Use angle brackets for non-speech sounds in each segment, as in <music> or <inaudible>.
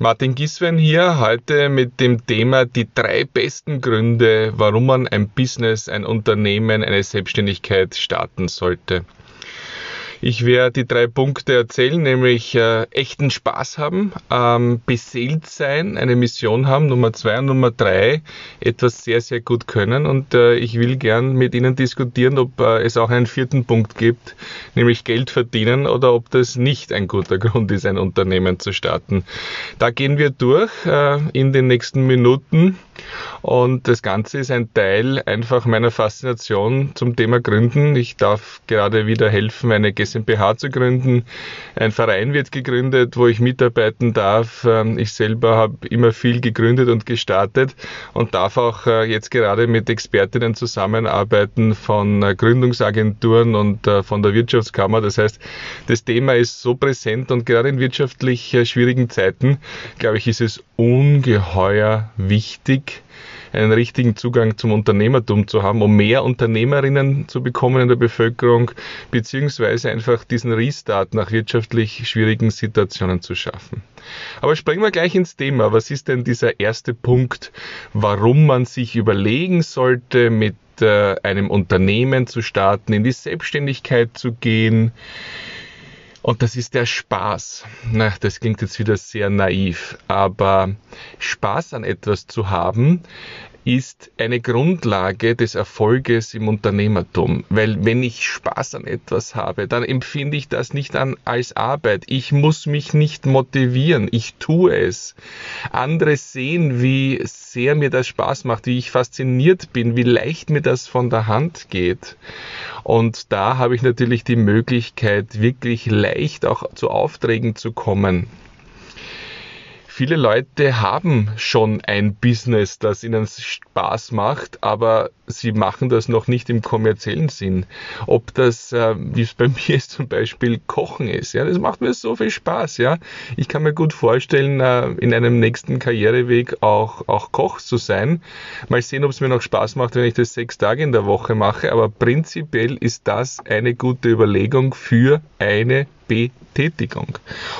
Martin Giswen hier, heute mit dem Thema die drei besten Gründe, warum man ein Business, ein Unternehmen, eine Selbstständigkeit starten sollte. Ich werde die drei Punkte erzählen, nämlich äh, echten Spaß haben, ähm, beseelt sein, eine Mission haben, Nummer zwei und Nummer drei, etwas sehr, sehr gut können. Und äh, ich will gern mit Ihnen diskutieren, ob äh, es auch einen vierten Punkt gibt, nämlich Geld verdienen oder ob das nicht ein guter <laughs> Grund ist, ein Unternehmen zu starten. Da gehen wir durch äh, in den nächsten Minuten. Und das Ganze ist ein Teil einfach meiner Faszination zum Thema Gründen. Ich darf gerade wieder helfen, eine GmbH zu gründen. Ein Verein wird gegründet, wo ich mitarbeiten darf. Ähm, ich selber habe immer viel gegründet und gestartet und darf auch äh, jetzt gerade mit Expertinnen zusammenarbeiten von äh, Gründungsagenturen und äh, von der Wirtschaftskammer. Das heißt, das Thema ist so präsent und gerade in wirtschaftlich schwierigen Zeiten, glaube ich, ist es ungeheuer wichtig, einen richtigen Zugang zum Unternehmertum zu haben, um mehr Unternehmerinnen zu bekommen in der Bevölkerung, beziehungsweise einfach diesen Restart nach wirtschaftlich schwierigen Situationen zu schaffen. Aber springen wir gleich ins Thema. Was ist denn dieser erste Punkt, warum man sich überlegen sollte, mit äh, einem Unternehmen zu starten, in die Selbstständigkeit zu gehen? Und das ist der Spaß. Na, das klingt jetzt wieder sehr naiv, aber Spaß an etwas zu haben, ist eine Grundlage des Erfolges im Unternehmertum. Weil wenn ich Spaß an etwas habe, dann empfinde ich das nicht an als Arbeit. Ich muss mich nicht motivieren. Ich tue es. Andere sehen, wie sehr mir das Spaß macht, wie ich fasziniert bin, wie leicht mir das von der Hand geht. Und da habe ich natürlich die Möglichkeit, wirklich leicht auch zu Aufträgen zu kommen viele Leute haben schon ein Business, das ihnen Spaß macht, aber sie machen das noch nicht im kommerziellen Sinn. Ob das, äh, wie es bei <laughs> mir ist, zum Beispiel Kochen ist, ja, das macht mir so viel Spaß, ja. Ich kann mir gut vorstellen, äh, in einem nächsten Karriereweg auch, auch Koch zu sein. Mal sehen, ob es mir noch Spaß macht, wenn ich das sechs Tage in der Woche mache, aber prinzipiell ist das eine gute Überlegung für eine Betätigung.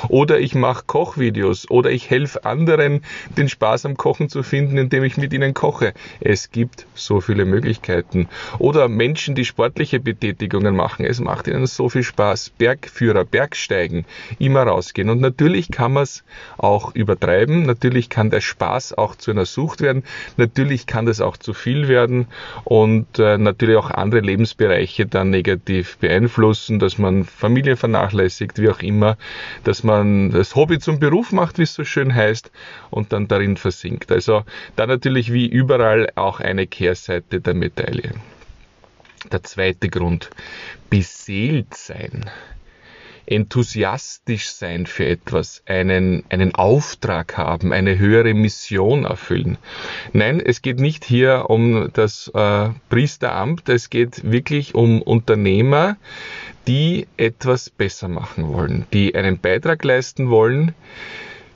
Oder ich mache Kochvideos oder ich helfe anderen, den Spaß am Kochen zu finden, indem ich mit ihnen koche. Es gibt so viele Möglichkeiten. Oder Menschen, die sportliche Betätigungen machen. Es macht ihnen so viel Spaß. Bergführer, Bergsteigen, immer rausgehen. Und natürlich kann man es auch übertreiben. Natürlich kann der Spaß auch zu einer Sucht werden. Natürlich kann das auch zu viel werden und äh, natürlich auch andere Lebensbereiche dann negativ beeinflussen, dass man Familie vernachlässigt vernachlässigt, wie auch immer, dass man das Hobby zum Beruf macht, wie es so schön heißt, und dann darin versinkt. Also da natürlich wie überall auch eine Kehrseite der Medaille. Der zweite Grund, beseelt sein enthusiastisch sein für etwas, einen, einen Auftrag haben, eine höhere Mission erfüllen. Nein, es geht nicht hier um das äh, Priesteramt, es geht wirklich um Unternehmer, die etwas besser machen wollen, die einen Beitrag leisten wollen,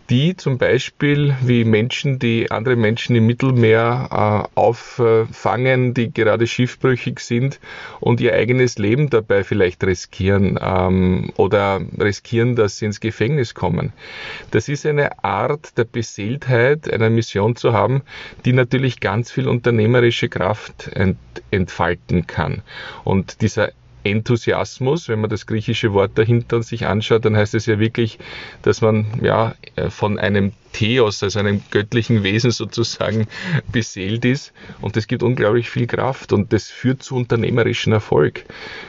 die zum Beispiel wie Menschen, die andere Menschen im Mittelmeer äh, auffangen, die gerade schiffbrüchig sind und ihr eigenes Leben dabei vielleicht riskieren ähm, oder riskieren, dass sie ins Gefängnis kommen. Das ist eine Art der Beseeltheit, einer Mission zu haben, die natürlich ganz viel unternehmerische Kraft ent entfalten kann. Und dieser Enthusiasmus, wenn man das griechische Wort dahinter sich anschaut, dann heißt es ja wirklich, dass man ja von einem Theos, also einem göttlichen Wesen <laughs> sozusagen beseelt ist. Und das gibt unglaublich viel Kraft und das führt zu unternehmerischen Erfolg.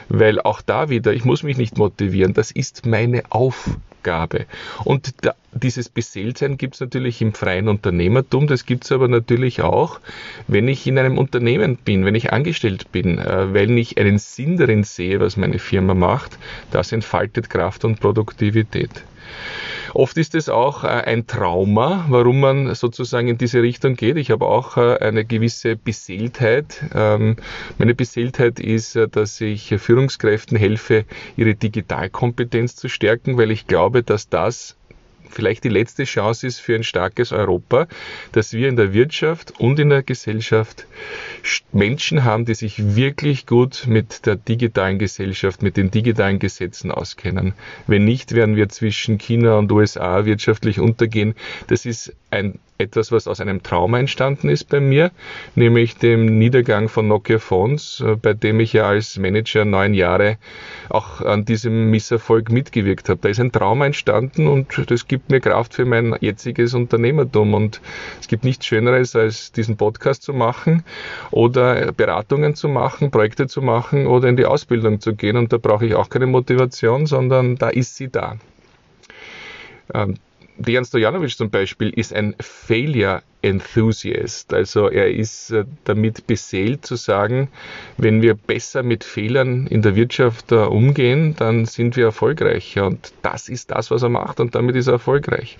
Weil auch da wieder, ich muss mich nicht motivieren, das ist meine Aufgabe. Und da, dieses Beseeltsein gibt es natürlich im freien Unternehmertum, das gibt es aber natürlich auch, wenn ich in einem Unternehmen bin, wenn ich angestellt bin, äh, wenn ich einen Sinn darin sehe, was meine Firma macht, das entfaltet Kraft und Produktivität. Oft ist es auch äh, ein Trauma, warum man sozusagen in diese Richtung geht. Ich habe auch äh, eine gewisse Beseeltheit. Ähm, meine Beseeltheit ist, äh, dass ich Führungskräften helfe, ihre Digitalkompetenz zu stärken, weil ich glaube, dass das vielleicht die letzte Chance ist für ein starkes Europa, dass wir in der Wirtschaft und in der Gesellschaft Menschen haben, die sich wirklich gut mit der digitalen Gesellschaft, mit den digitalen Gesetzen auskennen. Wenn nicht, werden wir zwischen China und USA wirtschaftlich untergehen. Das ist ein etwas, was aus einem Trauma entstanden ist bei mir, nämlich dem Niedergang von Nokia Phones, äh, bei dem ich ja als Manager neun Jahre auch an diesem Misserfolg mitgewirkt habe. Da ist ein Trauma entstanden und das gibt mir Kraft für mein jetziges Unternehmertum. Und es gibt nichts Schöneres, als diesen Podcast zu machen oder Beratungen zu machen, Projekte zu machen oder in die Ausbildung zu gehen. Und da brauche ich auch keine Motivation, sondern da ist sie da. Dejan Stojanovic zum Beispiel ist ein Failure Enthusiast. Also er ist äh, damit beseelt zu sagen, wenn wir besser mit Fehlern in der Wirtschaft äh, umgehen, dann sind wir erfolgreicher. Und das ist das, was er macht und damit ist er erfolgreich.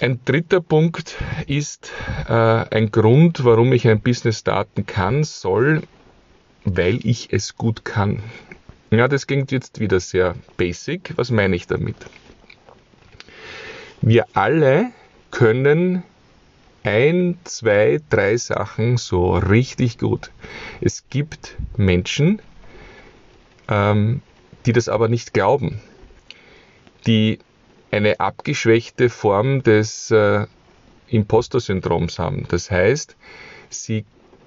Ein dritter Punkt ist äh, ein Grund, warum ich ein Business starten kann, soll, weil ich es gut kann. Ja, das klingt jetzt wieder sehr basic. Was meine ich damit? Wir alle können ein, zwei, drei Sachen so richtig gut. Es gibt Menschen, ähm, die das aber nicht glauben, die eine abgeschwächte Form des äh, Imposter-Syndroms haben. Das heißt, sie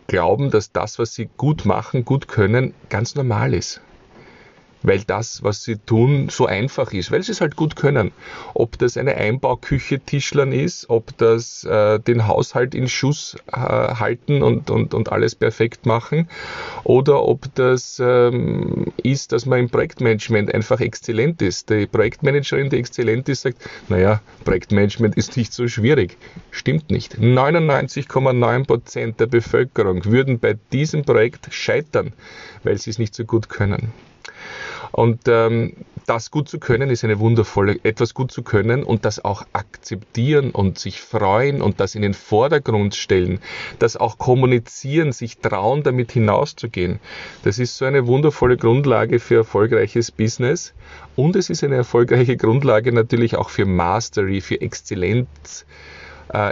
glauben, dass das, was sie gut machen, gut können, ganz normal ist weil das, was sie tun, so einfach ist, weil sie es halt gut können. Ob das eine Einbauküche Tischlern ist, ob das äh, den Haushalt in Schuss äh, halten und, und, und alles perfekt machen, oder ob das ähm, ist, dass man im Projektmanagement einfach exzellent ist. Die Projektmanagerin, die exzellent ist, sagt, naja, Projektmanagement ist nicht so schwierig. Stimmt nicht. 99,9 Prozent der Bevölkerung würden bei diesem Projekt scheitern, weil sie es nicht so gut können. Und ähm, das gut zu können ist eine wundervolle, etwas gut zu können und das auch akzeptieren und sich freuen und das in den Vordergrund stellen, das auch kommunizieren, sich trauen, damit hinauszugehen. Das ist so eine wundervolle Grundlage für erfolgreiches Business und es ist eine erfolgreiche Grundlage natürlich auch für Mastery, für Exzellenz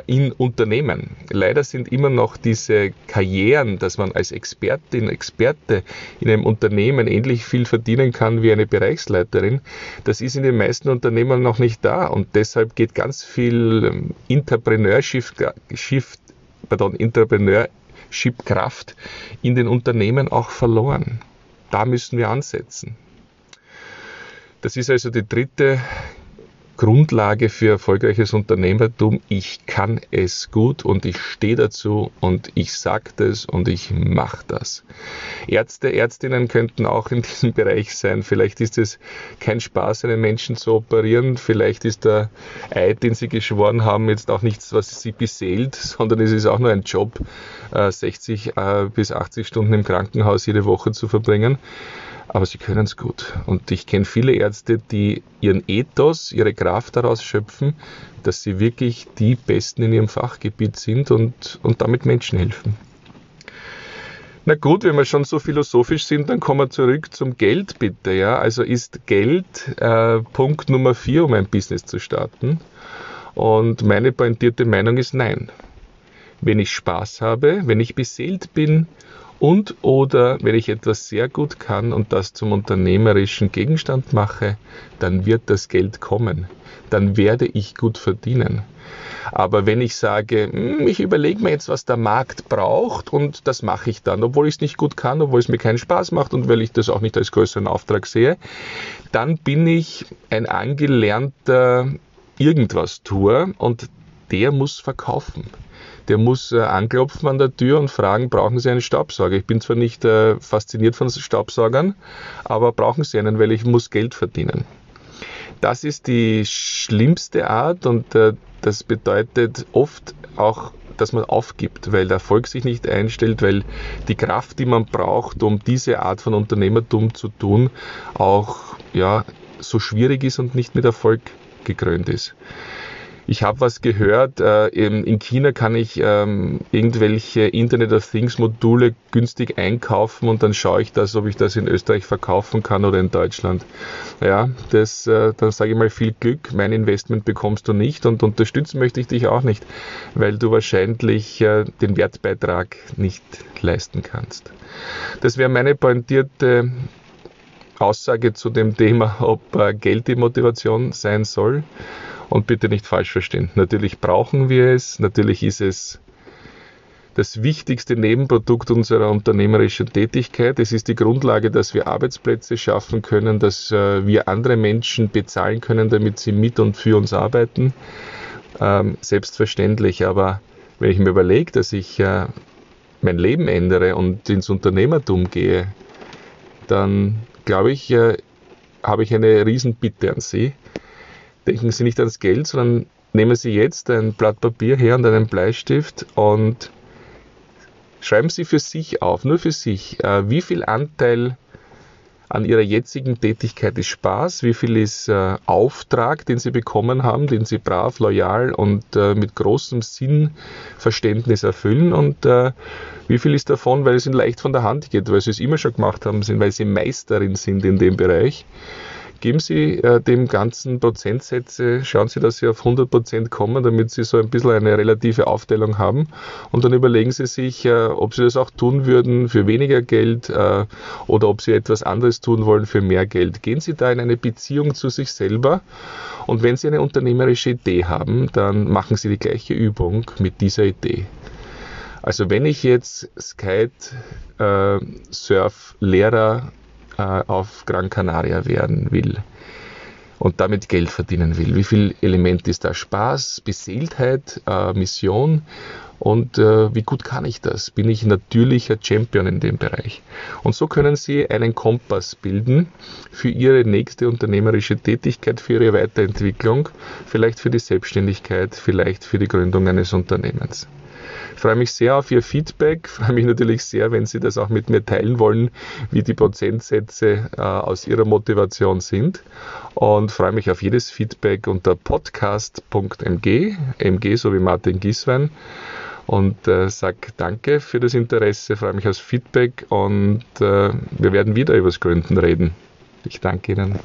in Unternehmen. Leider sind immer noch diese Karrieren, dass man als Expertin, Experte in einem Unternehmen ähnlich viel verdienen kann wie eine Bereichsleiterin. Das ist in den meisten Unternehmen noch nicht da und deshalb geht ganz viel ähm, Entrepreneurship, Shift, pardon, Entrepreneurship Kraft in den Unternehmen auch verloren. Da müssen wir ansetzen. Das ist also die dritte Grundlage für erfolgreiches Unternehmertum. Ich kann es gut und ich stehe dazu und ich sage das und ich mache das. Ärzte, Ärztinnen könnten auch in diesem <laughs> Bereich sein. Vielleicht ist es kein Spaß, einen Menschen zu operieren. Vielleicht ist der Eid, den sie geschworen haben, jetzt auch nichts, was sie beseelt, sondern es ist auch nur ein Job, 60 äh, äh, bis 80 Stunden im Krankenhaus jede Woche zu verbringen aber sie können es gut. Und ich kenne viele Ärzte, die ihren Ethos, ihre Kraft daraus schöpfen, dass sie wirklich die Besten in ihrem Fachgebiet sind und, und damit Menschen helfen. Na gut, wenn wir schon so philosophisch sind, dann kommen wir zurück zum Geld bitte. Ja? Also ist Geld äh, Punkt Nummer vier, um ein Business zu starten? Und meine pointierte Meinung ist nein. Wenn ich Spaß habe, wenn ich beseelt bin und oder wenn ich etwas sehr gut kann und das zum unternehmerischen Gegenstand mache, dann wird das Geld kommen. Dann werde ich gut verdienen. Aber wenn ich sage, hm, ich überlege mir jetzt, was der Markt braucht und das mache ich dann, obwohl ich es nicht gut kann, obwohl es mir keinen Spaß macht und weil ich das auch nicht als größeren Auftrag sehe, dann bin ich ein angelernter irgendwas Tour und der muss verkaufen der muss äh, anklopfen an der Tür und fragen, brauchen Sie einen Staubsauger? Ich bin zwar nicht äh, fasziniert von Staubsaugern, aber brauchen Sie einen, weil ich muss Geld verdienen. Das ist die schlimmste Art und äh, das bedeutet oft auch, dass man aufgibt, weil der Erfolg sich nicht einstellt, weil die Kraft, die man braucht, um diese Art von Unternehmertum zu tun, auch ja, so schwierig ist und nicht mit Erfolg gekrönt ist. Ich habe was gehört, äh, in China kann ich ähm, irgendwelche Internet of Things Module günstig einkaufen und dann schaue ich das, ob ich das in Österreich verkaufen kann oder in Deutschland. Ja, das, äh, dann sage ich mal viel Glück, mein Investment bekommst du nicht und unterstützen möchte ich dich auch nicht, weil du wahrscheinlich äh, den Wertbeitrag nicht leisten kannst. Das wäre meine pointierte Aussage zu dem Thema, ob äh, Geld die Motivation sein soll. Und bitte nicht falsch verstehen. Natürlich brauchen wir es. Natürlich ist es das wichtigste Nebenprodukt unserer unternehmerischen Tätigkeit. Es ist die Grundlage, dass wir Arbeitsplätze schaffen können, dass äh, wir andere Menschen bezahlen können, damit sie mit und für uns arbeiten. Ähm, selbstverständlich. Aber wenn ich mir überlege, dass ich äh, mein Leben ändere und ins Unternehmertum gehe, dann glaube ich, äh, habe ich eine Riesenbitte an Sie denken Sie nicht ans Geld, sondern nehmen Sie jetzt ein Blatt Papier her und einen Bleistift und schreiben Sie für sich auf, nur für sich, äh, wie viel Anteil an Ihrer jetzigen Tätigkeit ist Spaß, wie viel ist äh, Auftrag, den Sie bekommen haben, den Sie brav, loyal und äh, mit großem Sinnverständnis erfüllen und wie viel ist davon, weil es Ihnen leicht von der Hand geht, weil Sie es immer schon gemacht haben, weil Sie Meisterin sind in dem Bereich Geben Sie äh, dem ganzen Prozentsätze, schauen Sie, dass Sie auf 100 Prozent kommen, damit Sie so ein bisschen eine relative Aufteilung haben. Und dann überlegen Sie sich, äh, ob Sie das auch tun würden für weniger Geld äh, oder ob Sie etwas anderes tun wollen für mehr Geld. Gehen Sie da in eine Beziehung zu sich selber. Und wenn Sie eine unternehmerische Idee haben, dann machen Sie die gleiche Übung mit dieser Idee. Also wenn ich jetzt Skite äh, Surf Lehrer äh, auf Gran Canaria werden will und damit Geld verdienen will. Wie viel Element ist da? Spaß, Beseeltheit, äh, Mission und äh, wie gut kann ich das? Bin ich natürlicher Champion in dem Bereich? Und so können Sie einen Kompass bilden für Ihre nächste unternehmerische Tätigkeit, für Ihre Weiterentwicklung, vielleicht für die Selbstständigkeit, vielleicht für die Gründung eines Unternehmens. Ich freue mich sehr auf Ihr Feedback. Ich freue mich natürlich sehr, wenn Sie das auch mit mir teilen wollen, wie die Prozentsätze äh, aus Ihrer Motivation sind. Und freue mich auf jedes Feedback unter podcast.mg, mg so wie Martin Gieswein. Und äh, sag danke für das Interesse, freue mich aufs Feedback und äh, wir werden wieder über das Gründen reden. Ich danke Ihnen.